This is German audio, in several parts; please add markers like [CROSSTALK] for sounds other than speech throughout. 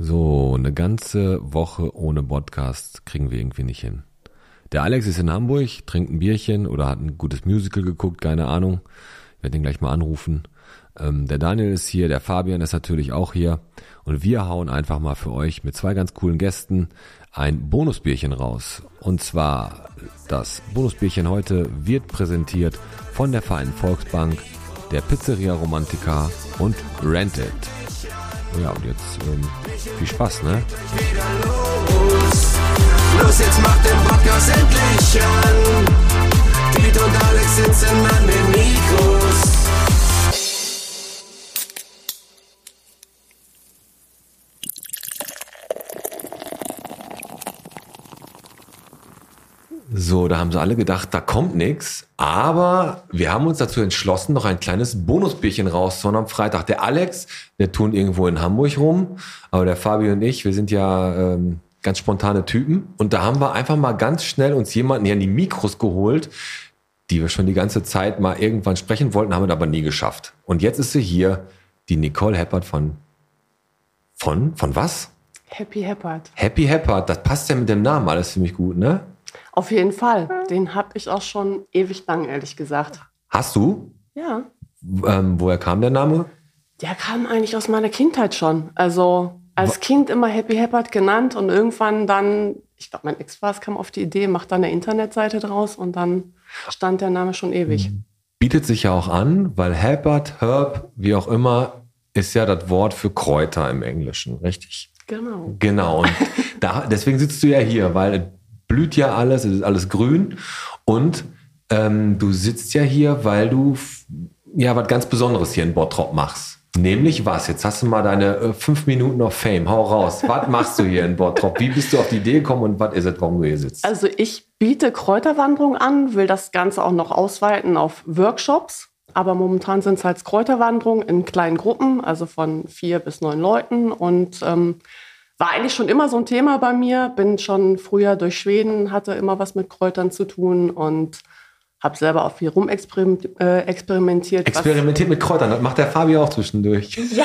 So, eine ganze Woche ohne Podcast kriegen wir irgendwie nicht hin. Der Alex ist in Hamburg, trinkt ein Bierchen oder hat ein gutes Musical geguckt, keine Ahnung. Ich werde ihn gleich mal anrufen. Ähm, der Daniel ist hier, der Fabian ist natürlich auch hier. Und wir hauen einfach mal für euch mit zwei ganz coolen Gästen ein Bonusbierchen raus. Und zwar das Bonusbierchen heute wird präsentiert von der Vereinten Volksbank, der Pizzeria Romantica und Rented. Ja, und jetzt ähm, viel Spaß, ne? Los, jetzt macht den Podcast endlich an. Piet und Alex sitzen an den Mikros. So, da haben sie alle gedacht, da kommt nichts. Aber wir haben uns dazu entschlossen, noch ein kleines Bonusbierchen rauszuhauen am Freitag. Der Alex, der tun irgendwo in Hamburg rum. Aber der Fabio und ich, wir sind ja ähm, ganz spontane Typen. Und da haben wir einfach mal ganz schnell uns jemanden hier in die Mikros geholt, die wir schon die ganze Zeit mal irgendwann sprechen wollten, haben wir aber nie geschafft. Und jetzt ist sie hier, die Nicole Heppert von, von, von was? Happy Heppard. Happy Heppert. Das passt ja mit dem Namen alles ziemlich gut, ne? Auf jeden Fall. Den habe ich auch schon ewig lang, ehrlich gesagt. Hast du? Ja. Ähm, woher kam der Name? Der kam eigentlich aus meiner Kindheit schon. Also als Kind immer Happy Heppard genannt und irgendwann dann, ich glaube, mein Ex war es, kam auf die Idee, macht da eine Internetseite draus und dann stand der Name schon ewig. Bietet sich ja auch an, weil Herbert, Herb, wie auch immer, ist ja das Wort für Kräuter im Englischen, richtig? Genau. Genau. Und [LAUGHS] da, deswegen sitzt du ja hier, weil blüht ja alles, es ist alles grün. Und ähm, du sitzt ja hier, weil du ja was ganz Besonderes hier in Bottrop machst. Nämlich was? Jetzt hast du mal deine äh, fünf Minuten of Fame. Hau raus. was machst du hier in Bottrop? Wie bist du auf die Idee gekommen und was ist es, warum du hier sitzt? Also ich biete Kräuterwanderung an, will das Ganze auch noch ausweiten auf Workshops. Aber momentan sind es halt Kräuterwanderungen in kleinen Gruppen, also von vier bis neun Leuten. Und ähm, war eigentlich schon immer so ein Thema bei mir. Bin schon früher durch Schweden, hatte immer was mit Kräutern zu tun und habe selber auch viel rumexperimentiert. Äh, experimentiert, Experimentiert mit Kräutern, das macht der Fabio auch zwischendurch. ja,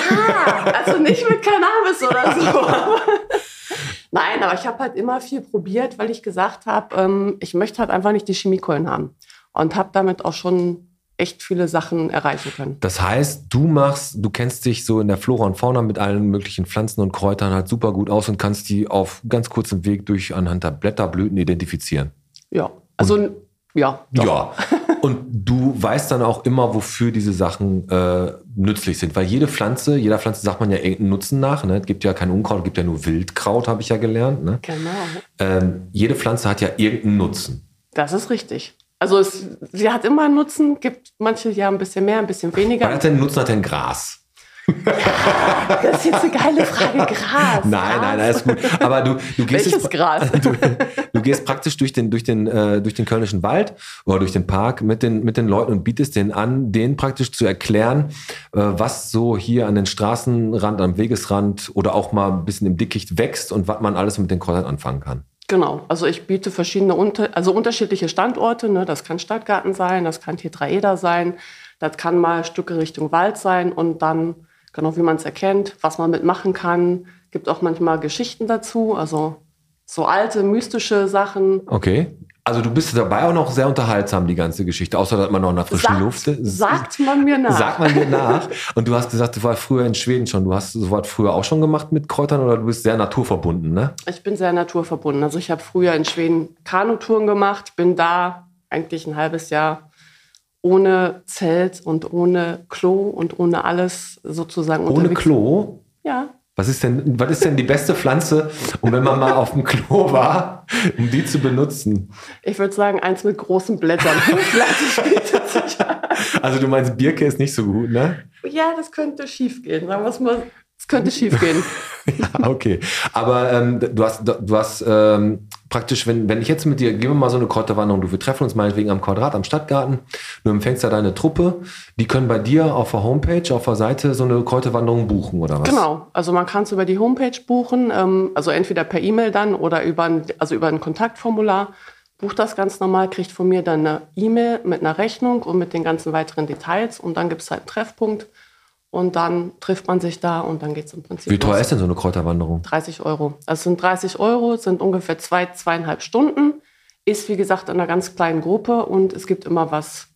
also nicht mit Cannabis oder so. [LAUGHS] Nein, aber ich habe halt immer viel probiert, weil ich gesagt habe, ähm, ich möchte halt einfach nicht die Chemiekeulen haben. Und habe damit auch schon echt viele Sachen erreichen können. Das heißt, du machst, du kennst dich so in der Flora und Fauna mit allen möglichen Pflanzen und Kräutern halt super gut aus und kannst die auf ganz kurzem Weg durch anhand der Blätterblüten identifizieren. Ja, also ja. doch. Ja. Und du weißt dann auch immer, wofür diese Sachen äh, nützlich sind. Weil jede Pflanze, jeder Pflanze sagt man ja irgendeinen Nutzen nach. Ne? Es gibt ja kein Unkraut, es gibt ja nur Wildkraut, habe ich ja gelernt. Ne? Genau. Ähm, jede Pflanze hat ja irgendeinen Nutzen. Das ist richtig. Also es, sie hat immer einen Nutzen, gibt manche ja ein bisschen mehr, ein bisschen Was weniger. hat denn Nutzen hat denn Gras? Das ist jetzt eine geile Frage. Gras. Nein, nein, nein, ist gut. Aber du, du gehst Welches jetzt, Gras? [LAUGHS] Du, du gehst praktisch durch den, durch den, äh, durch den Kölnischen Wald oder durch den Park mit den, mit den Leuten und bietest denen an, denen praktisch zu erklären, äh, was so hier an den Straßenrand, am Wegesrand oder auch mal ein bisschen im Dickicht wächst und was man alles mit den Kräutern anfangen kann. Genau, also ich biete verschiedene, also unterschiedliche Standorte. Ne? Das kann Stadtgarten sein, das kann Tetraeder sein, das kann mal Stücke Richtung Wald sein und dann, genau wie man es erkennt, was man mitmachen kann. Gibt auch manchmal Geschichten dazu, also so alte, mystische Sachen. Okay. Also du bist dabei auch noch sehr unterhaltsam, die ganze Geschichte, außer dass man noch in der frischen Sagt, Luft ist. sagt man mir nach. Sagt man dir nach. Und du hast gesagt, du warst früher in Schweden schon. Du hast sowas früher auch schon gemacht mit Kräutern oder du bist sehr naturverbunden, ne? Ich bin sehr naturverbunden. Also ich habe früher in Schweden Kanutouren gemacht, bin da eigentlich ein halbes Jahr ohne Zelt und ohne Klo und ohne alles sozusagen Ohne unterwegs. Klo. Ja. Was ist denn, was ist denn die beste Pflanze, um wenn man mal auf dem Klo war, um die zu benutzen? Ich würde sagen, eins mit großen Blättern. [LAUGHS] Also du meinst, Birke ist nicht so gut, ne? ja, das könnte schief gehen. Sagen wir es mal, es könnte schief gehen. [LAUGHS] Ja, okay. Aber ähm, du hast, du hast ähm, praktisch, wenn, wenn ich jetzt mit dir, gehen wir mal so eine Kräuterwanderung, du, wir treffen uns meinetwegen am Quadrat, am Stadtgarten, du empfängst da deine Truppe, die können bei dir auf der Homepage, auf der Seite so eine Kräuterwanderung buchen, oder was? Genau, also man kann es über die Homepage buchen, ähm, also entweder per E-Mail dann oder über ein, also über ein Kontaktformular. Bucht das ganz normal, kriegt von mir dann eine E-Mail mit einer Rechnung und mit den ganzen weiteren Details und dann gibt es halt einen Treffpunkt und dann trifft man sich da und dann geht es im Prinzip Wie teuer los. ist denn so eine Kräuterwanderung? 30 Euro. Also sind 30 Euro, sind ungefähr zwei, zweieinhalb Stunden. Ist wie gesagt in einer ganz kleinen Gruppe und es gibt immer was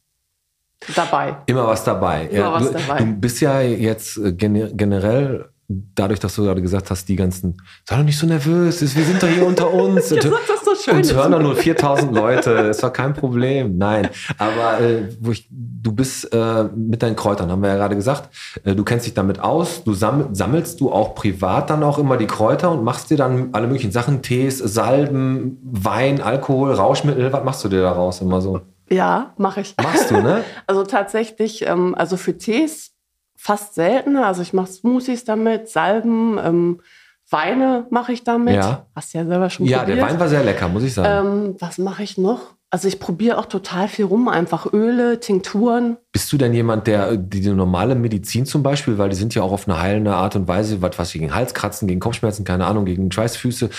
dabei. Immer was dabei. Immer was du, dabei. du bist ja jetzt äh, gene- generell, dadurch, dass du gerade gesagt hast, die ganzen, sei doch nicht so nervös, wir sind doch hier unter uns. [LAUGHS] Schön. Uns hören doch nur 4000 Leute, ist doch kein Problem. Nein, aber äh, wo ich, du bist äh, mit deinen Kräutern, haben wir ja gerade gesagt, äh, du kennst dich damit aus, du samm, sammelst du auch privat dann auch immer die Kräuter und machst dir dann alle möglichen Sachen, Tees, Salben, Wein, Alkohol, Rauschmittel, was machst du dir daraus immer so? Ja, mache ich. Machst du, ne? [LAUGHS] Also tatsächlich, ähm, also für Tees fast seltener. Also ich mache Smoothies damit, Salben, ähm, Weine mache ich damit. Ja. Hast du ja selber schon Ja, probiert. der Wein war sehr lecker, muss ich sagen. Ähm, was mache ich noch? Also ich probiere auch total viel rum, einfach Öle, Tinkturen. Bist du denn jemand, der äh, die, normale Medizin zum Beispiel, weil die sind ja auch auf eine heilende Art und Weise, was, was gegen Halskratzen, gegen Kopfschmerzen, keine Ahnung, gegen Schweißfüße.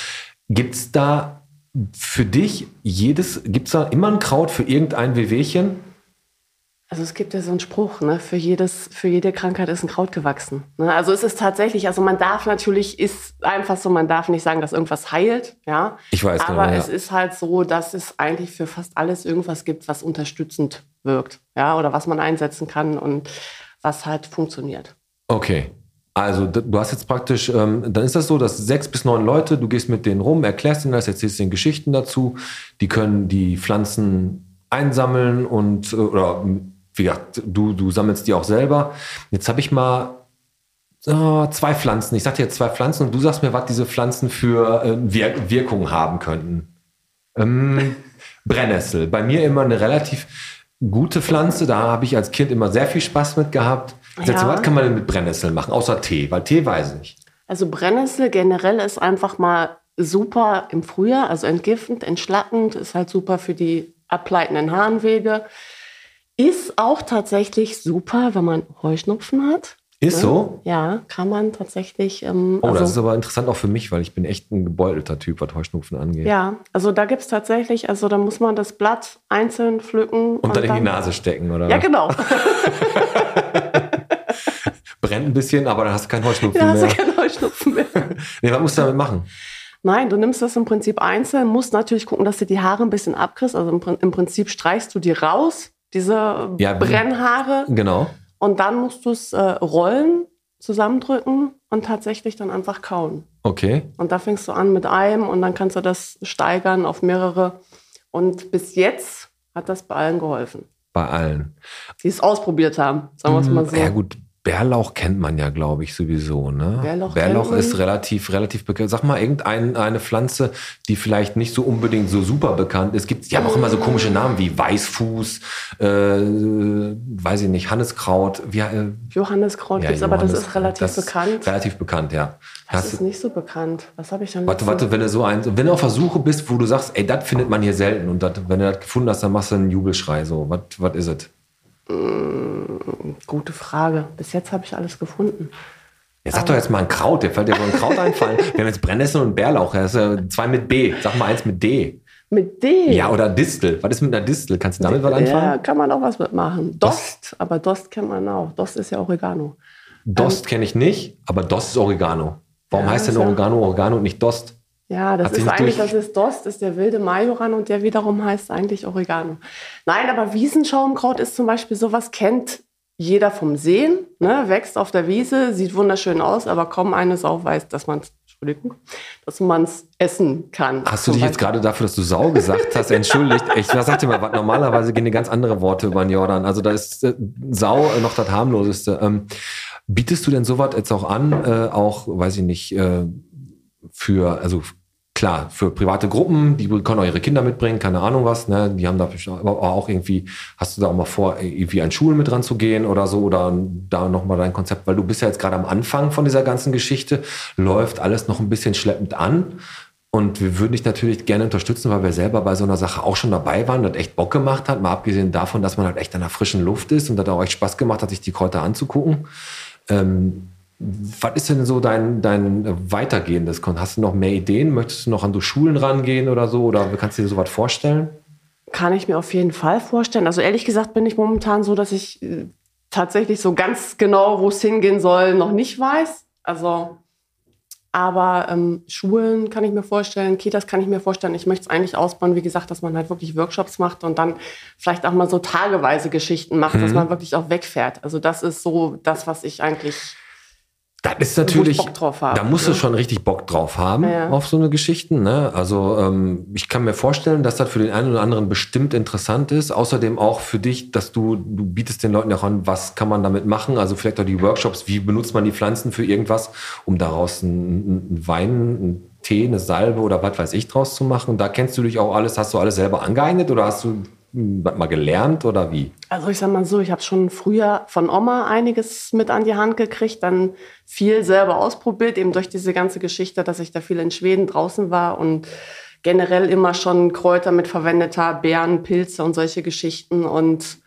Gibt's da für dich jedes, gibt's da immer ein Kraut für irgendein Wehwehchen? Also es gibt ja so einen Spruch, ne? für, jedes, für jede Krankheit ist ein Kraut gewachsen. Ne? Also es ist tatsächlich, also man darf natürlich, ist einfach so, man darf nicht sagen, dass irgendwas heilt, ja. Ich weiß Aber genau, ja. es ist halt so, dass es eigentlich für fast alles irgendwas gibt, was unterstützend wirkt, ja, oder was man einsetzen kann und was halt funktioniert. Okay. Also du hast jetzt praktisch, ähm, dann ist das so, dass sechs bis neun Leute, du gehst mit denen rum, erklärst ihnen das, erzählst ihnen Geschichten dazu, die können die Pflanzen einsammeln und äh, oder wie gesagt, du, du sammelst die auch selber. Jetzt habe ich mal äh, zwei Pflanzen. Ich sagte jetzt zwei Pflanzen und du sagst mir, was diese Pflanzen für äh, Wir Wirkung haben könnten. Ähm, [LAUGHS] Brennnessel. Bei mir immer eine relativ gute Pflanze. Da habe ich als Kind immer sehr viel Spaß mit gehabt. Jetzt, Ja. Was kann man denn mit Brennnessel machen? Außer Tee, weil Tee weiß ich. Also Brennnessel generell ist einfach mal super im Frühjahr, also entgiftend, entschlackend, ist halt super für die ableitenden Harnwege. Ist auch tatsächlich super, wenn man Heuschnupfen hat. Ist so? Ja, kann man tatsächlich. Ähm, Oh, also, das ist aber interessant auch für mich, weil ich bin echt ein gebeutelter Typ, was Heuschnupfen angeht. ja, also da gibt es tatsächlich, also da muss man das Blatt einzeln pflücken. Und dann in die Nase stecken, oder? Ja, genau. [LAUGHS] Brennt ein bisschen, aber dann hast du keinen Heuschnupfen da hast mehr. du keinen Heuschnupfen mehr. [LAUGHS] Nee, was musst du damit machen? Nein, du nimmst das im Prinzip einzeln, musst natürlich gucken, dass du die Haare ein bisschen abkriegst. Also im Prinzip streichst du die raus, diese Ja, Brennhaare. Genau. Und dann musst du es äh, rollen, zusammendrücken und tatsächlich dann einfach kauen. Okay. Und da fängst du an mit einem und dann kannst du das steigern auf mehrere. Und bis jetzt hat das bei allen geholfen, Bei allen. die es ausprobiert haben. Sagen wir es mal so. Ja gut, Bärlauch kennt man ja, glaube ich, sowieso. Ne? Bärlauch man. ist relativ, relativ bekannt. Sag mal, irgendeine eine Pflanze, die vielleicht nicht so unbedingt so super bekannt ist. Gibt, die haben auch immer so komische Namen wie Weißfuß, äh, weiß ich nicht, Hanneskraut. Wie, äh, Johanneskraut ja, gibt's, aber das ist relativ das ist bekannt. Relativ bekannt, ja. das Hast ist nicht so bekannt. Was habe ich denn Warte, warte, wenn du so ein, wenn du auf Versuche bist, wo du sagst, ey, das findet man hier selten und dat, wenn du das gefunden hast, dann machst du einen Jubelschrei so. Was, was ist es? Gute Frage. Bis jetzt habe ich alles gefunden. Ja, sag doch jetzt mal ein Kraut, der fällt dir wohl ein Kraut einfallen. Wir haben jetzt Brennnessel und Bärlauch, das ist ja zwei mit B. Sag mal eins mit D. Mit D. Ja, oder Distel. Was ist mit einer Distel? Kannst du damit was Ja, anfangen? kann man auch was mitmachen. Dost, aber Dost kennt man auch. Dost ist ja Oregano. Dost kenne ich nicht, aber Dost ist Oregano. Warum Ja, heißt denn ist ja- Oregano Oregano und nicht Dost? Ja, das Hat ist eigentlich, durch- das ist Dost, ist der wilde Majoran und der wiederum heißt eigentlich Oregano. Nein, aber Wiesenschaumkraut ist zum Beispiel sowas, kennt jeder vom Sehen, ne? wächst auf der Wiese, sieht wunderschön aus, aber kaum eine Sau weiß, dass man es, Entschuldigung, dass man es essen kann. Hast du dich jetzt gerade dafür, dass du Sau gesagt hast, entschuldigt? [LAUGHS] Ich sag dir mal, normalerweise gehen dir ganz andere Worte über den Jordan. Also da ist äh, Sau noch das harmloseste. Ähm, bietest du denn sowas jetzt auch an, äh, auch, weiß ich nicht, äh, für, also klar, für private Gruppen, die können auch ihre Kinder mitbringen, keine Ahnung was, ne? Die haben da aber auch irgendwie, hast du da auch mal vor, irgendwie an Schulen mit dran zu gehen oder so, oder da nochmal dein Konzept, weil du bist ja jetzt gerade am Anfang von dieser ganzen Geschichte, läuft alles noch ein bisschen schleppend an. Und wir würden dich natürlich gerne unterstützen, weil wir selber bei so einer Sache auch schon dabei waren, das echt Bock gemacht hat, mal abgesehen davon, dass man halt echt an der frischen Luft ist und das auch echt Spaß gemacht hat, sich die Kräuter anzugucken. Ähm, was ist denn so dein, dein weitergehendes? Kon- Hast du noch mehr Ideen? Möchtest du noch an so Schulen rangehen oder so? Oder kannst du dir sowas vorstellen? Kann ich mir auf jeden Fall vorstellen. Also ehrlich gesagt bin ich momentan so, dass ich äh, tatsächlich so ganz genau, wo es hingehen soll, noch nicht weiß. Also, aber ähm, Schulen kann ich mir vorstellen, Kitas kann ich mir vorstellen. Ich möchte es eigentlich ausbauen, wie gesagt, dass man halt wirklich Workshops macht und dann vielleicht auch mal so tageweise Geschichten macht, dass man wirklich auch wegfährt. Also das ist so das, was ich eigentlich Das ist natürlich, Bock drauf habe, da musst du ne? schon richtig Bock drauf haben Ja. auf so eine Geschichten. Ne? Also ähm, ich kann mir vorstellen, dass das für den einen oder anderen bestimmt interessant ist. Außerdem auch für dich, dass du, du bietest den Leuten auch an, was kann man damit machen. Also vielleicht auch die Workshops, wie benutzt man die Pflanzen für irgendwas, um daraus einen, einen Wein, einen Tee, eine Salbe oder was weiß ich draus zu machen. Da kennst du dich auch alles, hast du alles selber angeeignet oder hast du mal gelernt oder wie? Also ich sag mal so, ich habe schon früher von Oma einiges mit an die Hand gekriegt, dann viel selber ausprobiert, eben durch diese ganze Geschichte, dass ich da viel in Schweden draußen war und generell immer schon Kräuter mit verwendet habe, Beeren, Pilze und solche Geschichten. Und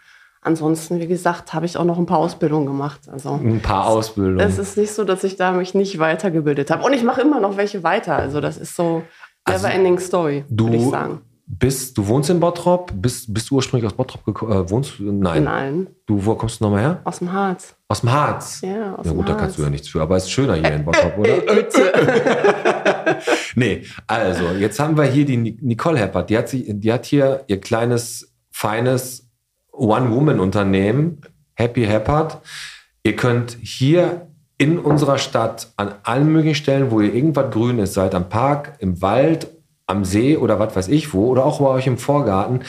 ansonsten, wie gesagt, habe ich auch noch ein paar Ausbildungen gemacht. Also Ein paar Ausbildungen. es ist nicht so, dass ich da mich nicht weitergebildet habe. Und ich mache immer noch welche weiter. Also das ist so Also, never ending story, würde ich sagen. Bist, du wohnst in Bottrop, bist, bist du ursprünglich aus Bottrop gekommen? Äh, wohnst du? Nein. Nein, Du, wo kommst du nochmal her? aus dem Harz. Aus dem Harz. Ja, aus dem gut, da Harz. kannst du ja nichts für, aber es ist schöner hier in Bottrop, oder? [LAUGHS] nee, also, jetzt haben wir hier die Ni- Nicole Heppert, die hat, sich, die hat hier ihr kleines, feines One-Woman-Unternehmen, Happy Heppert. Ihr könnt hier in unserer Stadt an allen möglichen Stellen, wo ihr irgendwas grün ist, seid am Park, im Wald, am See oder was weiß ich wo, oder auch bei euch im Vorgarten,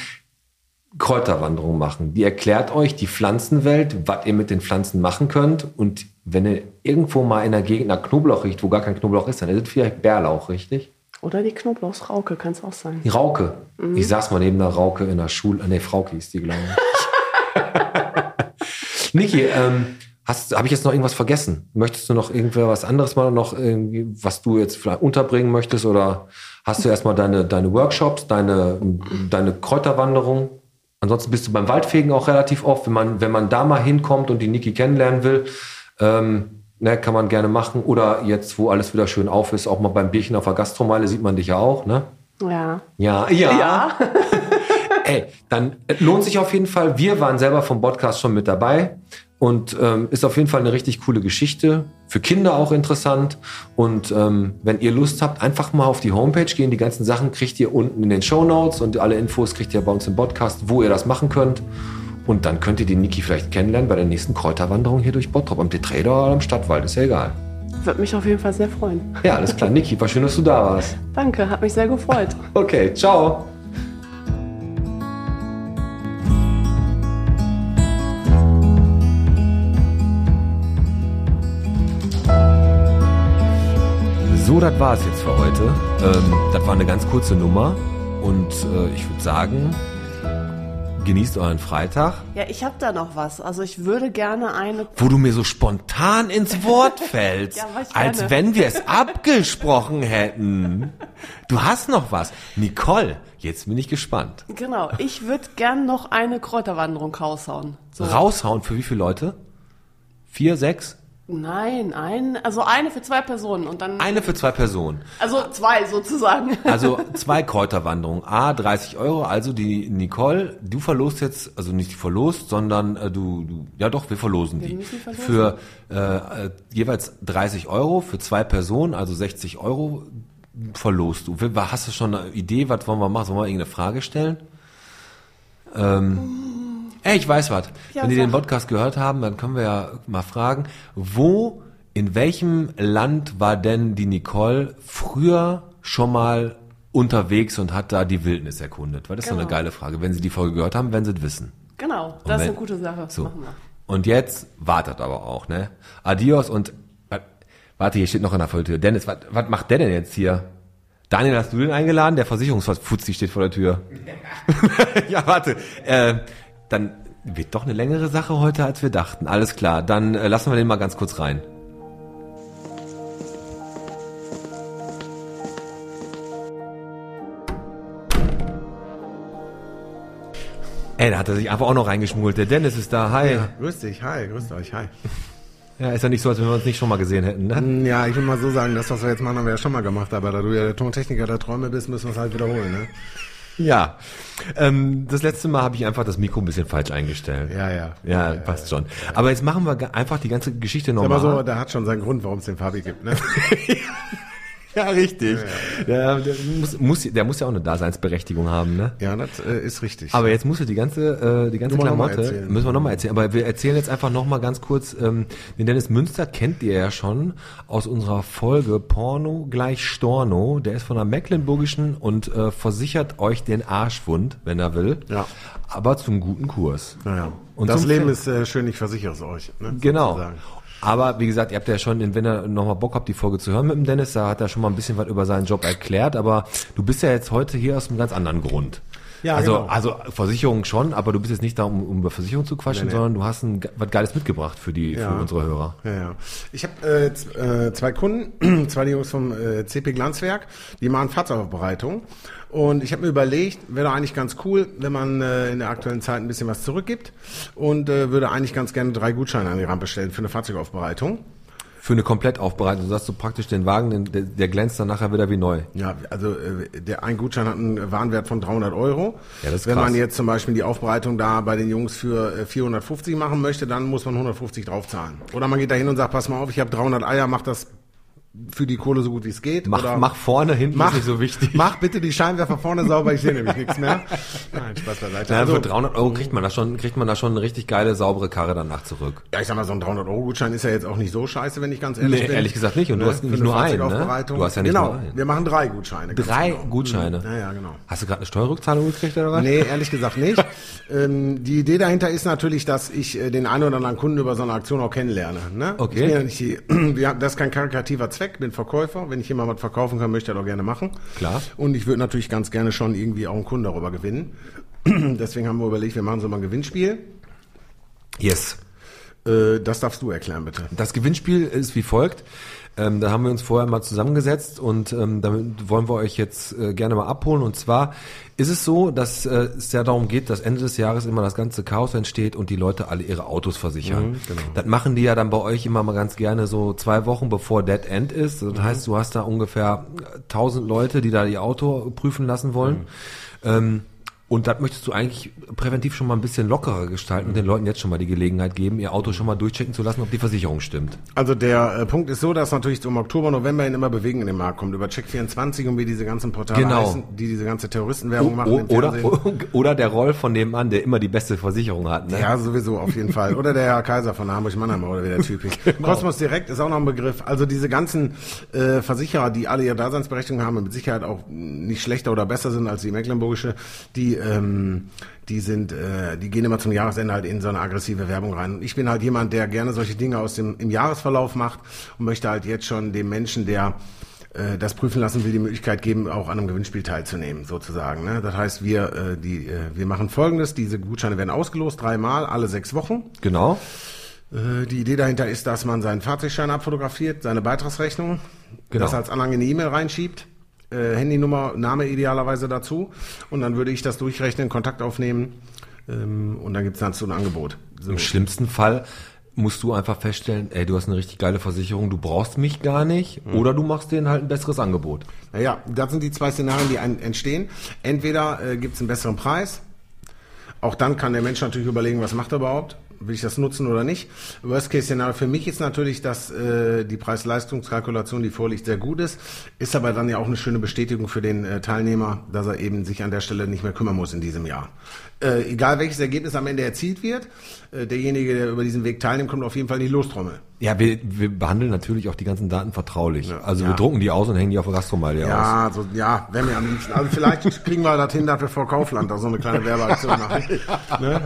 Kräuterwanderung machen. Die erklärt euch die Pflanzenwelt, was ihr mit den Pflanzen machen könnt. Und wenn ihr irgendwo mal in der Gegend nach Knoblauch riecht, wo gar kein Knoblauch ist, dann ist es vielleicht Bärlauch, richtig? Oder die Knoblauchsrauke kann es auch sein. Die Rauke. Ich saß mal neben einer Rauke in der Schule. Nee, Frauke hieß die, glaube ich. [LAUGHS] Niki, ähm, habe ich jetzt noch irgendwas vergessen? Möchtest du noch irgendwer was anderes mal noch was du jetzt vielleicht unterbringen möchtest? Oder hast du erstmal deine, deine Workshops, deine, deine Kräuterwanderung? Ansonsten bist du beim Waldfegen auch relativ oft. Wenn man, wenn man da mal hinkommt und die Niki kennenlernen will, ähm, ne, kann man gerne machen. Oder jetzt, wo alles wieder schön auf ist, auch mal beim Bierchen auf der Gastromeile sieht man dich ja auch, ne? Ja. Ja, ja. [LAUGHS] Ey, dann äh, lohnt sich auf jeden Fall. Wir waren selber vom Podcast schon mit dabei und ähm, ist auf jeden Fall eine richtig coole Geschichte. Für Kinder auch interessant. Und ähm, wenn ihr Lust habt, einfach mal auf die Homepage gehen. Die ganzen Sachen kriegt ihr unten in den Show Notes und alle Infos kriegt ihr bei uns im Podcast, wo ihr das machen könnt. Und dann könnt ihr die Niki vielleicht kennenlernen bei der nächsten Kräuterwanderung hier durch Bottrop am Tetraeder oder am Stadtwald. Ist ja egal. Würde mich auf jeden Fall sehr freuen. Ja, alles klar. Niki, war schön, dass du da warst. Danke, hat mich sehr gefreut. [LAUGHS] Okay, ciao. Das war es jetzt für heute. Ähm, das war eine ganz kurze Nummer und äh, ich würde sagen, genießt euren Freitag. Ja, ich habe da noch was. Also ich würde gerne eine. Wo du mir so spontan ins Wort [LAUGHS] fällst, Ja, als gerne. wenn wir es abgesprochen hätten. Du hast noch was. Nicole, jetzt bin ich gespannt. Genau, ich würde gern noch eine Kräuterwanderung raushauen. So. Raushauen für wie viele Leute? Vier, sechs? Nein, ein, also eine für zwei Personen und dann. Eine für zwei Personen. Also zwei sozusagen. [LAUGHS] Also zwei Kräuterwanderungen. A, 30 Euro. Also die Nicole, du verlost jetzt, also nicht verlost, sondern äh, du, du, ja doch, wir verlosen die. müssen verlosen. Für äh, äh, jeweils 30 Euro für zwei Personen, also 60 Euro verlost du. Hast du schon eine Idee, was wollen wir machen? Sollen wir irgendeine Frage stellen? Ähm, ey, ich weiß was. Ja, Wenn die sag. den Podcast gehört haben, dann können wir ja mal fragen, wo, in welchem Land war denn die Nicole früher schon mal unterwegs und hat da die Wildnis erkundet? Weil das ist doch eine Genau. geile Frage. Wenn Sie die Folge gehört haben, werden Sie es wissen. Genau, das Und ist wenn- eine gute Sache. So. Machen wir. Und jetzt wartet aber auch, ne? Adios und wa- warte, hier steht noch an der Volltür. Dennis, was, was macht der denn jetzt hier? Daniel, hast du den eingeladen? Der Versicherungsfuzzi steht vor der Tür. [LAUGHS] [LAUGHS] ja, warte. Äh, dann wird doch eine längere Sache heute, als wir dachten. Alles klar, dann äh, lassen wir den mal ganz kurz rein. Ey, da hat er sich einfach auch noch reingeschmuggelt. Der Dennis ist da. Hi. Ja, grüß dich, hi, grüßt euch, hi. Ja, ist ja nicht so, als wenn wir uns nicht schon mal gesehen hätten, ne? Ja, ich will mal so sagen, das, was wir jetzt machen, haben wir ja schon mal gemacht, aber da du ja der Tontechniker der Träume bist, müssen wir es halt wiederholen, ne? Ja, ähm, das letzte Mal habe ich einfach das Mikro ein bisschen falsch eingestellt. Ja, ja. Ja, passt schon. Aber jetzt machen wir einfach die ganze Geschichte Aber nochmal. so, der hat schon seinen Grund, warum es den Fabi gibt, ne? [LAUGHS] [LAUGHS] ja, richtig. Der, der, muss, muss, der muss ja auch eine Daseinsberechtigung haben, ne? Ja, das äh, ist richtig. Aber jetzt musst du die ganze, äh, die ganze Klamotte, müssen wir nochmal erzählen. Aber wir erzählen jetzt einfach nochmal ganz kurz, ähm, den Dennis Münster kennt ihr ja schon aus unserer Folge Porno gleich Storno. Der ist von der Mecklenburgischen und äh, versichert euch den Arschwund, wenn er will. Ja. Aber zum guten Kurs. naja. Und das Leben Fan- ist äh, schön, ich versichere es euch. Ne? Genau. Sozusagen. Aber wie gesagt, ihr habt ja schon, wenn ihr nochmal Bock habt, die Folge zu hören mit dem Dennis, da hat er schon mal ein bisschen was über seinen Job erklärt. Aber du bist ja jetzt heute hier aus einem ganz anderen Grund. Ja, also, genau. also Versicherung schon, aber du bist jetzt nicht da, um, um über Versicherung zu quatschen, Nee, nee. sondern du hast ein, was Geiles mitgebracht für die, Ja. für unsere Hörer. Ja, ja. Ich habe äh, äh, zwei Kunden, [CLEARS THROAT] zwei Jungs vom äh, CP Glanzwerk, die machen Fahrzeugaufbereitung. Und ich habe mir überlegt, wäre doch eigentlich ganz cool, wenn man äh, in der aktuellen Zeit ein bisschen was zurückgibt und äh, würde eigentlich ganz gerne drei Gutscheine an die Rampe stellen für eine Fahrzeugaufbereitung. Für eine Komplettaufbereitung. Du sagst du praktisch den Wagen, den, der, der glänzt dann nachher wieder wie neu. Ja, also äh, der ein Gutschein hat einen Warenwert von 300 Euro. Ja, das ist Wenn krass. man jetzt zum Beispiel die Aufbereitung da bei den Jungs für äh, 450 machen möchte, dann muss man 150 draufzahlen. Oder man geht da hin und sagt, pass mal auf, ich habe 300 Eier, mach das für die Kohle so gut wie es geht. Mach, Oder mach vorne, hinten ist nicht so wichtig. Mach bitte die Scheinwerfer vorne sauber, ich sehe nämlich nichts mehr. Nein, Spaß beiseite. Ja, Also, für 300 Euro kriegt man da schon, kriegt man da schon eine richtig geile, saubere Karre danach zurück. ja, ich sag mal, so ein 300-Euro-Gutschein ist ja jetzt auch nicht so scheiße, wenn ich ganz ehrlich Nee, bin. ehrlich gesagt nicht. Und du hast nicht nur einen, ne? Du hast ja nicht genau, nur einen. wir machen drei Gutscheine. Drei genau. Gutscheine. Ja, ja, genau. Hast du gerade eine Steuerrückzahlung gekriegt oder was? Nee, ehrlich gesagt nicht. [LAUGHS] ähm, die Idee dahinter ist natürlich, dass ich äh, den einen oder anderen Kunden über so eine Aktion auch kennenlerne. Ne? Okay. Ich bin ja nicht die, [CLEARS THROAT] das ist kein karikativer Zweck, bin Verkäufer. Wenn ich jemand was verkaufen kann, möchte ich das auch gerne machen. Klar. Und ich würde natürlich ganz gerne schon irgendwie auch einen Kunden darüber gewinnen. [CLEARS THROAT] Deswegen haben wir überlegt, wir machen so mal ein Gewinnspiel. Yes. Äh, das darfst du erklären, bitte. Das Gewinnspiel ist wie folgt. Ähm, da haben wir uns vorher mal zusammengesetzt und ähm, damit wollen wir euch jetzt äh, gerne mal abholen. Und zwar ist es so, dass äh, es ja darum geht, dass Ende des Jahres immer das ganze Chaos entsteht und die Leute alle ihre Autos versichern. Das machen die ja dann bei euch immer mal ganz gerne so zwei Wochen bevor Dead End ist. Das heißt, du hast da ungefähr 1000 Leute, die da ihr Auto prüfen lassen wollen. Ähm, und das möchtest du eigentlich präventiv schon mal ein bisschen lockerer gestalten und den Leuten jetzt schon mal die Gelegenheit geben, ihr Auto schon mal durchchecken zu lassen, ob die Versicherung stimmt. Also der äh, Punkt ist so, dass natürlich im Oktober, November hin immer Bewegung in den Markt kommt. Über Check24 und wie diese ganzen Portale Genau. heißen, die diese ganze Terroristenwerbung machen O- im oder, Fernsehen. [LAUGHS] oder der Roll von dem an, der immer die beste Versicherung hat. Ne? Ja, sowieso, auf jeden Fall. Oder der Herr Kaiser von Hamburg-Mannheim oder wie der Typ ist. [LAUGHS] Genau. Kosmos Direkt ist auch noch ein Begriff. Also diese ganzen äh, Versicherer, die alle ihre Daseinsberechtigung haben und mit Sicherheit auch nicht schlechter oder besser sind als die mecklenburgische, die ähm, die sind, äh, die gehen immer zum Jahresende halt in so eine aggressive Werbung rein. Und ich bin halt jemand, der gerne solche Dinge aus dem im Jahresverlauf macht und möchte halt jetzt schon dem Menschen, der äh, das prüfen lassen will, die Möglichkeit geben, auch an einem Gewinnspiel teilzunehmen, sozusagen. Ne? Das heißt, wir, äh, die, äh, wir machen Folgendes: Diese Gutscheine werden ausgelost, dreimal, alle sechs Wochen. Genau. Äh, Die Idee dahinter ist, dass man seinen Fahrzeugschein abfotografiert, seine Beitragsrechnung, Genau. das als Anhang in die E-Mail reinschiebt, äh, Handynummer, Name idealerweise dazu und dann würde ich das durchrechnen, Kontakt aufnehmen ähm, und dann gibt's dazu ein Angebot. So. Im schlimmsten Fall musst du einfach feststellen, ey, du hast eine richtig geile Versicherung, du brauchst mich gar nicht, Mhm. oder du machst denen halt ein besseres Angebot. Naja, das sind die zwei Szenarien, die entstehen. Entweder äh, gibt's einen besseren Preis, auch dann kann der Mensch natürlich überlegen, was macht er überhaupt? Will ich das nutzen oder nicht? Worst-Case-Szenario für mich ist natürlich, dass äh, die Preis-Leistungskalkulation, die vorliegt, sehr gut ist. Ist aber dann ja auch eine schöne Bestätigung für den äh, Teilnehmer, dass er eben sich an der Stelle nicht mehr kümmern muss in diesem Jahr. Äh, egal welches Ergebnis am Ende erzielt wird, äh, derjenige, der über diesen Weg teilnimmt, kommt auf jeden Fall in die Lostrommel. Ja, wir, wir behandeln natürlich auch die ganzen Daten vertraulich. also wir Ja. drucken die aus und hängen die auf der Gastromalie aus. Ja, so, ja, wäre mir am liebsten. Also vielleicht [LAUGHS] kriegen wir das hin, dass wir vor Kaufland da so eine kleine Werbeaktion machen. [LAUGHS] ne?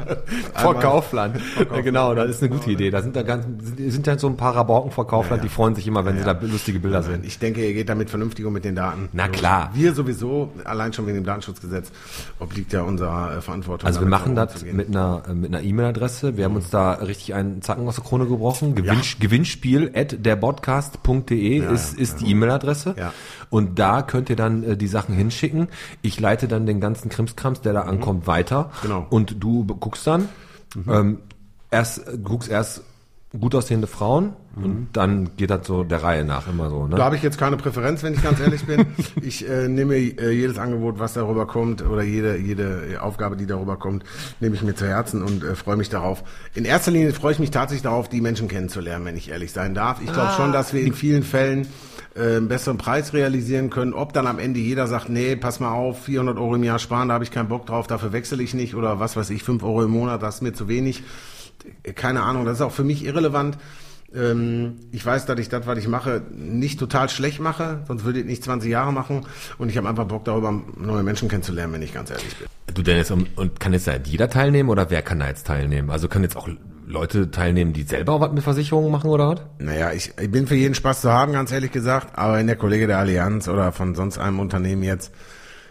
Vor Kaufland. Ja, genau, das ist eine gute Idee. Da sind da ganz, sind, halt so ein paar Rabauken vor Kaufland, die freuen sich immer, wenn sie da lustige Bilder sehen. Ich denke, ihr geht damit vernünftig um mit den Daten. Na klar. Wir sowieso, allein schon wegen dem Datenschutzgesetz, obliegt ja unserer äh, Verantwortung. Also wir machen das umzugehen. mit einer äh, mit einer E-Mail-Adresse. Wir haben uns da richtig einen Zacken aus der Krone gebrochen. Gewinn, Gewinnspiel at derpodcast.de ist, ist die E-Mail-Adresse. Ja. Und da könnt ihr dann äh, die Sachen hinschicken. Ich leite dann den ganzen Krimskrams, der da ankommt, weiter. Genau. Und du guckst dann, ähm, erst, äh, guckst erst gut aussehende Frauen und dann geht das so der Reihe nach immer so. Da Ne? habe ich jetzt keine Präferenz, wenn ich ganz ehrlich bin. [LAUGHS] Ich äh, nehme äh, jedes Angebot, was darüber kommt, oder jede, jede Aufgabe, die darüber kommt, nehme ich mir zu Herzen und äh, freue mich darauf. In erster Linie freue ich mich tatsächlich darauf, die Menschen kennenzulernen, wenn ich ehrlich sein darf. Ich glaube schon, dass wir in vielen Fällen äh, einen besseren Preis realisieren können. Ob dann am Ende jeder sagt, nee, pass mal auf, 400 Euro im Jahr sparen, da habe ich keinen Bock drauf, dafür wechsle ich nicht oder was weiß ich, 5 Euro im Monat, das ist mir zu wenig. Keine Ahnung, das ist auch für mich irrelevant. Ähm, ich weiß, dass ich das, was ich mache, nicht total schlecht mache, sonst würde ich nicht 20 Jahre machen. Und ich habe einfach Bock darüber, neue Menschen kennenzulernen, wenn ich ganz ehrlich bin. Du Dennis, und, und kann jetzt jeder teilnehmen oder wer kann da jetzt teilnehmen? Also können jetzt auch Leute teilnehmen, die selber auch was mit Versicherungen machen oder was? Naja, ich, ich bin für jeden Spaß zu haben, ganz ehrlich gesagt. Aber wenn der Kollege der Allianz oder von sonst einem Unternehmen jetzt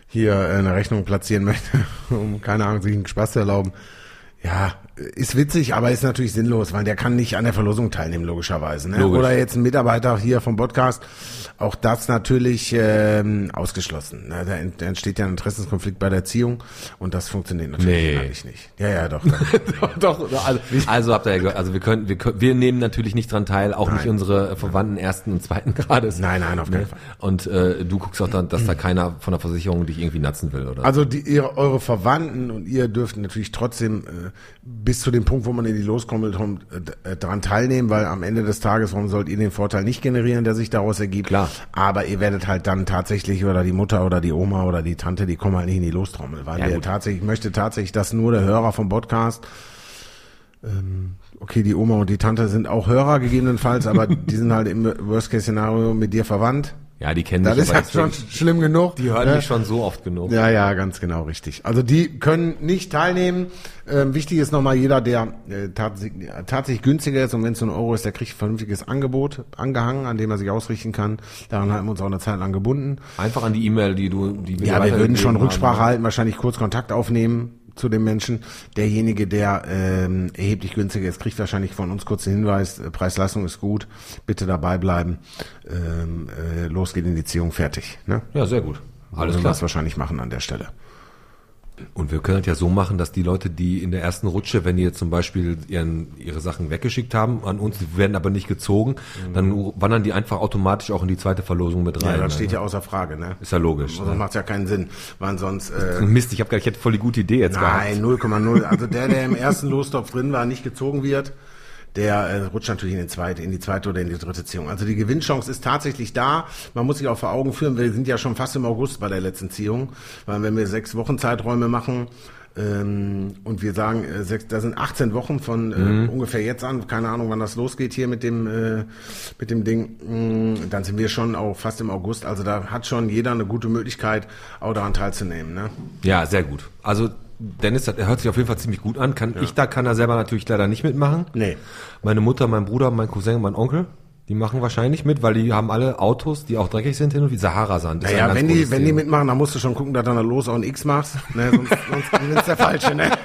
hier eine Rechnung platzieren möchte, [LAUGHS] um keine Ahnung, sich einen Spaß zu erlauben, ja, ist witzig, aber ist natürlich sinnlos, weil der kann nicht an der Verlosung teilnehmen, logischerweise. Ne? Logisch. Oder jetzt ein Mitarbeiter hier vom Podcast, auch das natürlich ähm, ausgeschlossen. Ne? Da ent- da entsteht ja ein Interessenskonflikt bei der Erziehung und das funktioniert natürlich Nee. eigentlich nicht. Ja, ja, doch. [LAUGHS] Doch, also, also habt ihr ja gehört, also wir können, wir können, wir nehmen natürlich nicht dran teil, auch nicht unsere Verwandten ersten und zweiten [LAUGHS] Grades. Nein, nein, auf keinen Fall. Und äh, du guckst auch dann, dass da keiner von der Versicherung dich irgendwie natzen will, oder? Also die, ihre, eure Verwandten und ihr dürft natürlich trotzdem äh, bis zu dem Punkt, wo man in die Loskommel kommt, äh, d- äh, daran teilnehmen, weil am Ende des Tages, warum sollt ihr den Vorteil nicht generieren, der sich daraus ergibt? Klar. Aber ihr werdet halt dann tatsächlich, oder die Mutter oder die Oma oder die Tante, die kommen halt nicht in die Lostrommel, weil Ja, tatsächlich, ich möchte tatsächlich, dass nur der Hörer vom Podcast ähm, Okay, die Oma und die Tante sind auch Hörer gegebenenfalls, aber [LAUGHS] die sind halt im Worst-Case-Szenario mit dir verwandt. Ja, die kennen Das dich, ist aber halt schon schlimm genug. die hören ne? mich schon so oft genug. Ja, ja, ganz genau, richtig. Also die können nicht teilnehmen. Ähm, wichtig ist nochmal, jeder, der äh, tatsächlich, tatsächlich günstiger ist und wenn es so ein Euro ist, der kriegt ein vernünftiges Angebot angehangen, an dem er sich ausrichten kann. Daran haben wir uns auch eine Zeit lang gebunden. Einfach an die E-Mail, die du, die Ja, wir würden schon Rücksprache haben. halten, wahrscheinlich kurz Kontakt aufnehmen zu dem Menschen. Derjenige, der ähm, erheblich günstiger ist, kriegt wahrscheinlich von uns kurz den Hinweis, äh, Preis-Leistung ist gut, bitte dabei bleiben. Ähm, äh, los geht in die Ziehung, fertig. Ne? Ja, sehr gut. Alles Würden wir klar. das wahrscheinlich machen an der Stelle. Und wir können das ja so machen, dass die Leute, die in der ersten Rutsche, wenn die jetzt zum Beispiel ihren, ihre Sachen weggeschickt haben an uns, die werden aber nicht gezogen, dann wandern die einfach automatisch auch in die zweite Verlosung mit Ja, rein. das steht ne? ja außer Frage, ne? Ist ja logisch. Sonst Ne? macht ja keinen Sinn, weil sonst äh, [LAUGHS] Mist, ich habe gar ich hätte voll die gute Idee jetzt nein gehabt. 0,0. Also der, der im ersten Lostopf drin war, nicht gezogen wird, der äh, rutscht natürlich in die zweite, in die zweite oder in die dritte Ziehung. Also die Gewinnchance ist tatsächlich da. Man muss sich auch vor Augen führen, wir sind ja schon fast im August bei der letzten Ziehung, weil wenn wir sechs Wochen Zeiträume machen ähm, und wir sagen, äh, sechs, da sind 18 Wochen von äh, ungefähr jetzt an, keine Ahnung, wann das losgeht hier mit dem äh, mit dem Ding, mh, dann sind wir schon auch fast im August. Also da hat schon jeder eine gute Möglichkeit, auch daran teilzunehmen. Ne? Ja, sehr gut. Also Dennis, er hört sich auf jeden Fall ziemlich gut an. Kann ich da kann er selber natürlich leider nicht mitmachen. Nee. Meine Mutter, mein Bruder, mein Cousin, mein Onkel, die machen wahrscheinlich mit, weil die haben alle Autos, die auch dreckig sind hin und wie Sahara-Sand. Naja, wenn die, wenn die mitmachen, dann musst du schon gucken, dass du dann los auch ein X machst. Ne, sonst sonst [LAUGHS] ist der Falsche, ne? [LAUGHS]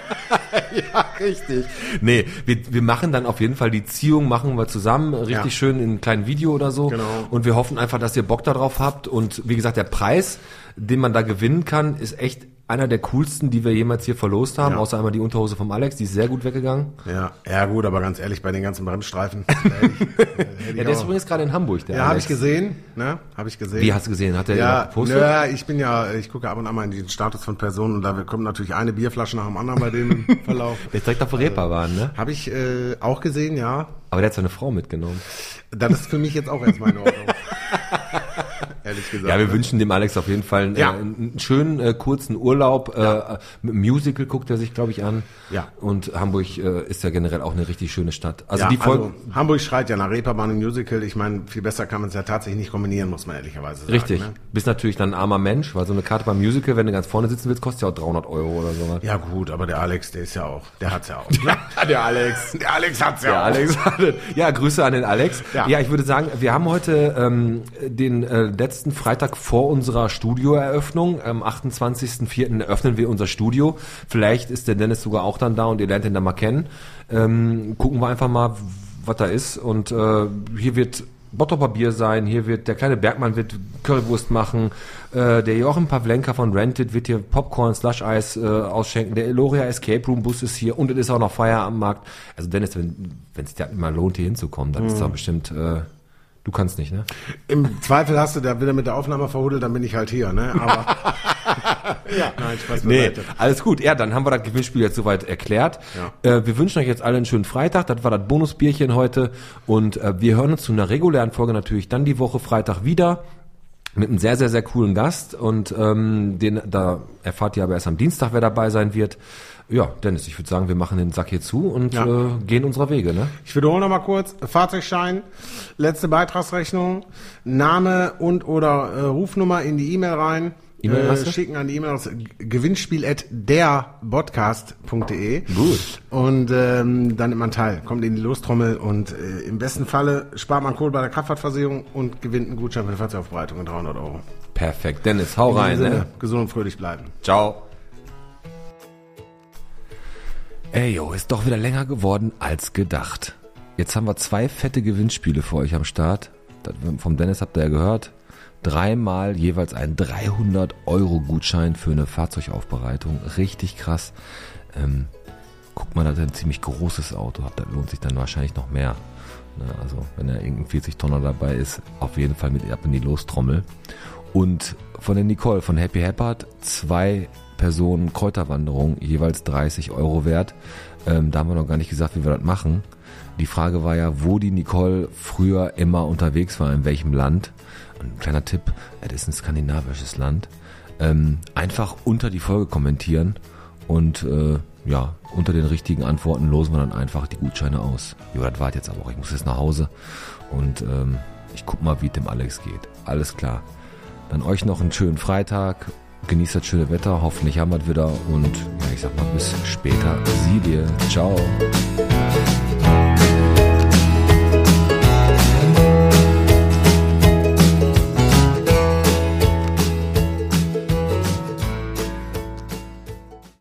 Ja, richtig. Nee, wir, wir machen dann auf jeden Fall die Ziehung, machen wir zusammen, richtig Ja. schön in einem kleinen Video oder so. Genau. Und wir hoffen einfach, dass ihr Bock darauf habt. Und wie gesagt, der Preis, den man da gewinnen kann, ist echt einer der coolsten, die wir jemals hier verlost haben. Ja. Außer einmal die Unterhose vom Alex, die ist sehr gut weggegangen. Ja, ja gut, aber ganz ehrlich, bei den ganzen Bremsstreifen. [LAUGHS] da hätte ich- da hätte ich Ja, der ist übrigens gerade in Hamburg, der ja, habe ich gesehen, ne? Habe ich gesehen. Wie hast du gesehen? Hat er ja, gepostet? ja, ich bin ja, ich gucke ab und an mal in den Status von Personen und da kommt natürlich eine Bierflasche nach dem anderen bei dem [LAUGHS] Verlauf. Der ist direkt auf der Reeperbahn, ne? Habe ich äh, auch gesehen, ja. Aber der hat seine Frau mitgenommen. Das ist für mich jetzt auch erstmal in Ordnung. [LAUGHS] Ehrlich gesagt. Ja, wir ne? wünschen dem Alex auf jeden Fall einen, Ja. äh, einen schönen, äh, kurzen Urlaub. Äh, mit einem Musical guckt er sich, glaube ich, an. Ja. Und Hamburg äh, ist ja generell auch eine richtig schöne Stadt. Also ja, die Folge. also Hamburg schreit ja nach Reeperbahn im Musical. Ich meine, viel besser kann man es ja tatsächlich nicht kombinieren, muss man ehrlicherweise sagen. Richtig. Ne? Bist natürlich dann ein armer Mensch, weil so eine Karte beim Musical, wenn du ganz vorne sitzen willst, kostet ja auch 300 Euro oder sowas. Ja gut, aber der Alex, der ist ja auch, der hat's ja auch. [LAUGHS] ne? der Alex. [LAUGHS] der Alex hat's ja Der auch. Alex hatte- Ja, Grüße an den Alex. Ja, Ja. ich würde sagen, wir haben heute ähm, den äh, letzten Freitag vor unserer Studioeröffnung. Am 28.04. eröffnen wir unser Studio. Vielleicht ist der Dennis sogar auch dann da und ihr lernt ihn dann mal kennen. Ähm, gucken wir einfach mal, was da ist. Und äh, hier wird Bottroper Bier sein. Hier wird der kleine Bergmann wird Currywurst machen. Äh, der Joachim Pavlenka von Rented wird hier Popcorn, Slush Eis äh, ausschenken. Der Eloria Escape Room Bus ist hier und es ist auch noch Feierabendmarkt. Also Dennis, wenn es dir mal lohnt, hier hinzukommen, dann ist da bestimmt. Äh, du kannst nicht, ne? Im Zweifel hast du da wieder mit der Aufnahme verhudelt, dann bin ich halt hier, ne? Aber [LAUGHS] ja, nein, Spaß Nee, beiseite. alles gut. Ja, dann haben wir das Gewinnspiel jetzt soweit erklärt. Äh, wir wünschen euch jetzt alle einen schönen Freitag. Das war das Bonusbierchen heute. Und äh, wir hören uns zu einer regulären Folge natürlich dann die Woche Freitag wieder. Mit einem sehr, sehr, sehr coolen Gast. Und ähm, den, da erfahrt ihr aber erst am Dienstag, wer dabei sein wird. Ja, Dennis, ich würde sagen, wir machen den Sack hier zu und Ja. äh, gehen unserer Wege, ne? Ich wiederhole nochmal kurz. Fahrzeugschein, letzte Beitragsrechnung, Name und oder äh, Rufnummer in die E-Mail rein. E-Mail-Adresse? Äh, schicken an die E-Mail gewinnspiel at derpodcast.de. Gut. Und ähm, dann nimmt man teil, kommt in die Lostrommel und äh, im besten Falle spart man Kohle bei der Kraftfahrtversicherung und gewinnt einen Gutschein für die Fahrzeugaufbereitung in 300 Euro. Perfekt. Dennis, hau In rein, diesem Sinne, ne? gesund und fröhlich bleiben. Ciao. Ey, yo, ist doch wieder länger geworden als gedacht. Jetzt haben wir zwei fette Gewinnspiele für euch am Start. Das, vom Dennis habt ihr ja gehört. Dreimal jeweils ein 300 Euro Gutschein für eine Fahrzeugaufbereitung. Richtig krass. Ähm, guckt mal, dass ihr ein ziemlich großes Auto habt. Das lohnt sich dann wahrscheinlich noch mehr. Ne, also, wenn da irgendein 40 Tonner dabei ist, auf jeden Fall mit ab in die Lostrommel. Und von der Nicole von Happy Happard zwei Personen Kräuterwanderung, jeweils 30 Euro wert. Ähm, da haben wir noch gar nicht gesagt, wie wir das machen. Die Frage war ja, wo die Nicole früher immer unterwegs war, in welchem Land. Ein kleiner Tipp, es ist ein skandinavisches Land. Ähm, einfach unter die Folge kommentieren und äh, ja, unter den richtigen Antworten losen wir dann einfach die Gutscheine aus. Jo, das war jetzt aber auch. Ich muss jetzt nach Hause und ähm, ich guck mal, wie es dem Alex geht. Alles klar. Dann euch noch einen schönen Freitag. Genießt das schöne Wetter. Hoffentlich haben wir es wieder. Und ja, ich sag mal, bis später. Sieh dir. Ciao.